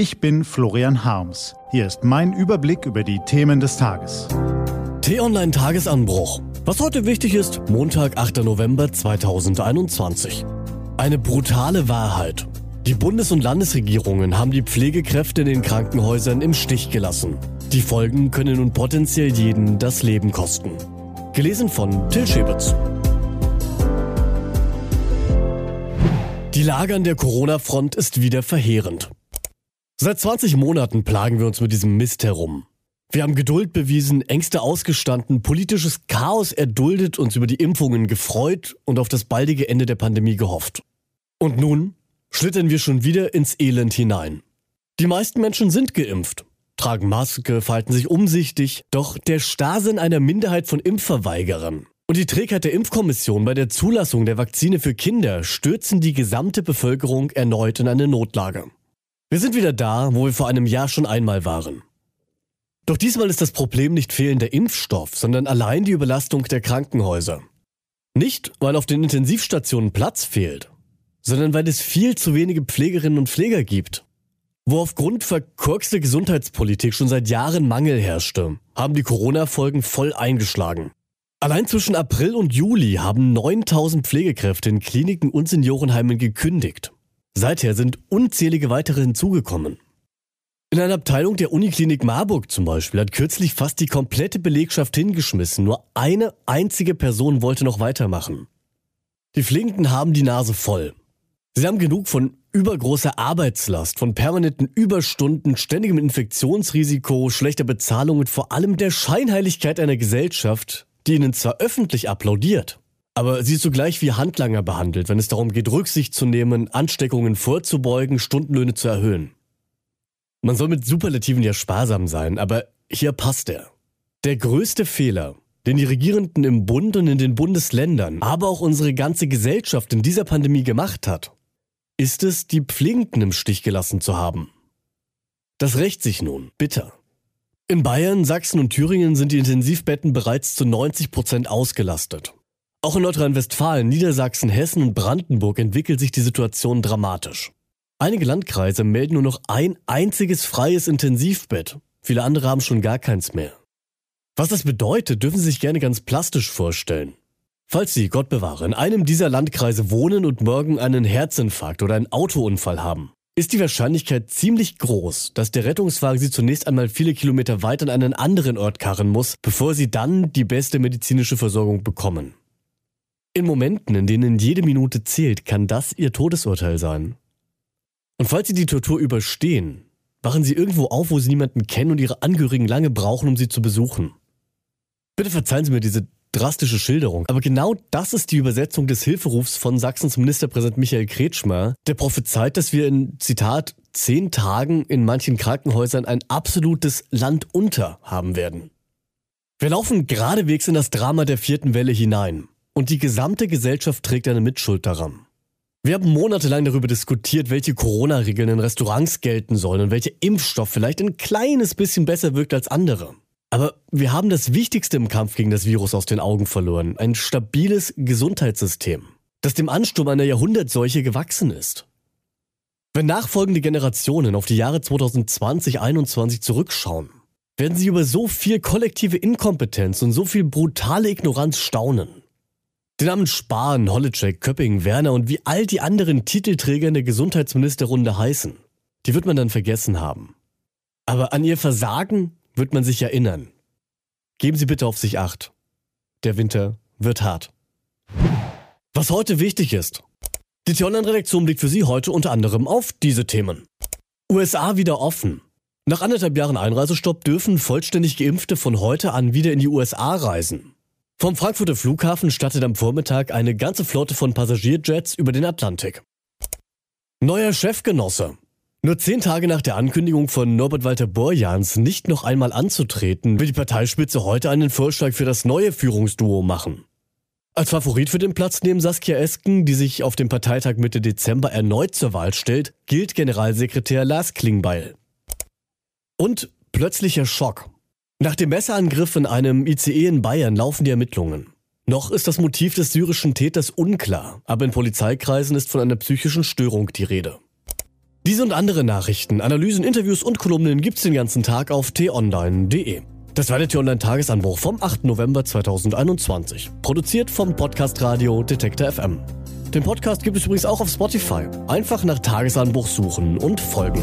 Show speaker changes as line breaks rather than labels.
Ich bin Florian Harms. Hier ist mein Überblick über die Themen des Tages.
T-Online Tagesanbruch. Was heute wichtig ist, Montag, 8. November 2021. Eine brutale Wahrheit. Die Bundes- und Landesregierungen haben die Pflegekräfte in den Krankenhäusern im Stich gelassen. Die Folgen können nun potenziell jeden das Leben kosten. Gelesen von Till Schäbitz. Die Lage an der Corona-Front ist wieder verheerend. Seit 20 Monaten plagen wir uns mit diesem Mist herum. Wir haben Geduld bewiesen, Ängste ausgestanden, politisches Chaos erduldet, uns über die Impfungen gefreut und auf das baldige Ende der Pandemie gehofft. Und nun schlittern wir schon wieder ins Elend hinein. Die meisten Menschen sind geimpft, tragen Maske, verhalten sich umsichtig, doch der Starrsinn einer Minderheit von Impfverweigerern und die Trägheit der Impfkommission bei der Zulassung der Vakzine für Kinder stürzen die gesamte Bevölkerung erneut in eine Notlage. Wir sind wieder da, wo wir vor einem Jahr schon einmal waren. Doch diesmal ist das Problem nicht fehlender Impfstoff, sondern allein die Überlastung der Krankenhäuser. Nicht, weil auf den Intensivstationen Platz fehlt, sondern weil es viel zu wenige Pflegerinnen und Pfleger gibt. Wo aufgrund verkorkster Gesundheitspolitik schon seit Jahren Mangel herrschte, haben die Corona-Folgen voll eingeschlagen. Allein zwischen April und Juli haben 9000 Pflegekräfte in Kliniken und Seniorenheimen gekündigt. Seither sind unzählige weitere hinzugekommen. In einer Abteilung der Uniklinik Marburg zum Beispiel hat kürzlich fast die komplette Belegschaft hingeschmissen. Nur eine einzige Person wollte noch weitermachen. Die Pflegenden haben die Nase voll. Sie haben genug von übergroßer Arbeitslast, von permanenten Überstunden, ständigem Infektionsrisiko, schlechter Bezahlung und vor allem der Scheinheiligkeit einer Gesellschaft, die ihnen zwar öffentlich applaudiert, aber sie zugleich wie Handlanger behandelt, wenn es darum geht, Rücksicht zu nehmen, Ansteckungen vorzubeugen, Stundenlöhne zu erhöhen. Man soll mit Superlativen ja sparsam sein, aber hier passt er. Der größte Fehler, den die Regierenden im Bund und in den Bundesländern, aber auch unsere ganze Gesellschaft in dieser Pandemie gemacht hat, ist es, die Pflegenden im Stich gelassen zu haben. Das rächt sich nun, bitter. In Bayern, Sachsen und Thüringen sind die Intensivbetten bereits zu 90 Prozent ausgelastet. Auch in Nordrhein-Westfalen, Niedersachsen, Hessen und Brandenburg entwickelt sich die Situation dramatisch. Einige Landkreise melden nur noch ein einziges freies Intensivbett. Viele andere haben schon gar keins mehr. Was das bedeutet, dürfen Sie sich gerne ganz plastisch vorstellen. Falls Sie, Gott bewahre, in einem dieser Landkreise wohnen und morgen einen Herzinfarkt oder einen Autounfall haben, ist die Wahrscheinlichkeit ziemlich groß, dass der Rettungswagen sie zunächst einmal viele Kilometer weit an einen anderen Ort karren muss, bevor sie dann die beste medizinische Versorgung bekommen. In Momenten, in denen jede Minute zählt, kann das ihr Todesurteil sein. Und falls sie die Tortur überstehen, wachen sie irgendwo auf, wo sie niemanden kennen und ihre Angehörigen lange brauchen, um sie zu besuchen. Bitte verzeihen Sie mir diese drastische Schilderung. Aber genau das ist die Übersetzung des Hilferufs von Sachsens Ministerpräsident Michael Kretschmer, der prophezeit, dass wir in, Zitat, zehn Tagen in manchen Krankenhäusern ein absolutes Land unter haben werden. Wir laufen geradewegs in das Drama der vierten Welle hinein. Und die gesamte Gesellschaft trägt eine Mitschuld daran. Wir haben monatelang darüber diskutiert, welche Corona-Regeln in Restaurants gelten sollen und welcher Impfstoff vielleicht ein kleines bisschen besser wirkt als andere. Aber wir haben das Wichtigste im Kampf gegen das Virus aus den Augen verloren. Ein stabiles Gesundheitssystem, das dem Ansturm einer Jahrhundertseuche gewachsen ist. Wenn nachfolgende Generationen auf die Jahre 2020-21 zurückschauen, werden sie über so viel kollektive Inkompetenz und so viel brutale Ignoranz staunen. Die Namen Spahn, Holleczek, Köpping, Werner und wie all die anderen Titelträger in der Gesundheitsministerrunde heißen, die wird man dann vergessen haben. Aber an ihr Versagen wird man sich erinnern. Geben Sie bitte auf sich acht. Der Winter wird hart. Was heute wichtig ist. Die T-Online-Redaktion blickt für Sie heute unter anderem auf diese Themen. USA wieder offen. Nach anderthalb Jahren Einreisestopp dürfen vollständig Geimpfte von heute an wieder in die USA reisen. Vom Frankfurter Flughafen startet am Vormittag eine ganze Flotte von Passagierjets über den Atlantik. Neuer Chefgenosse. Nur zehn Tage nach der Ankündigung von Norbert Walter Borjans nicht noch einmal anzutreten, will die Parteispitze heute einen Vorschlag für das neue Führungsduo machen. Als Favorit für den Platz neben Saskia Esken, die sich auf dem Parteitag Mitte Dezember erneut zur Wahl stellt, gilt Generalsekretär Lars Klingbeil. Und plötzlicher Schock. Nach dem Messerangriff in einem ICE in Bayern laufen die Ermittlungen. Noch ist das Motiv des syrischen Täters unklar, aber in Polizeikreisen ist von einer psychischen Störung die Rede. Diese und andere Nachrichten, Analysen, Interviews und Kolumnen gibt's den ganzen Tag auf t-online.de. Das war der T-Online-Tagesanbruch vom 8. November 2021. Produziert vom Podcast Radio Detektor FM. Den Podcast gibt es übrigens auch auf Spotify. Einfach nach Tagesanbruch suchen und folgen.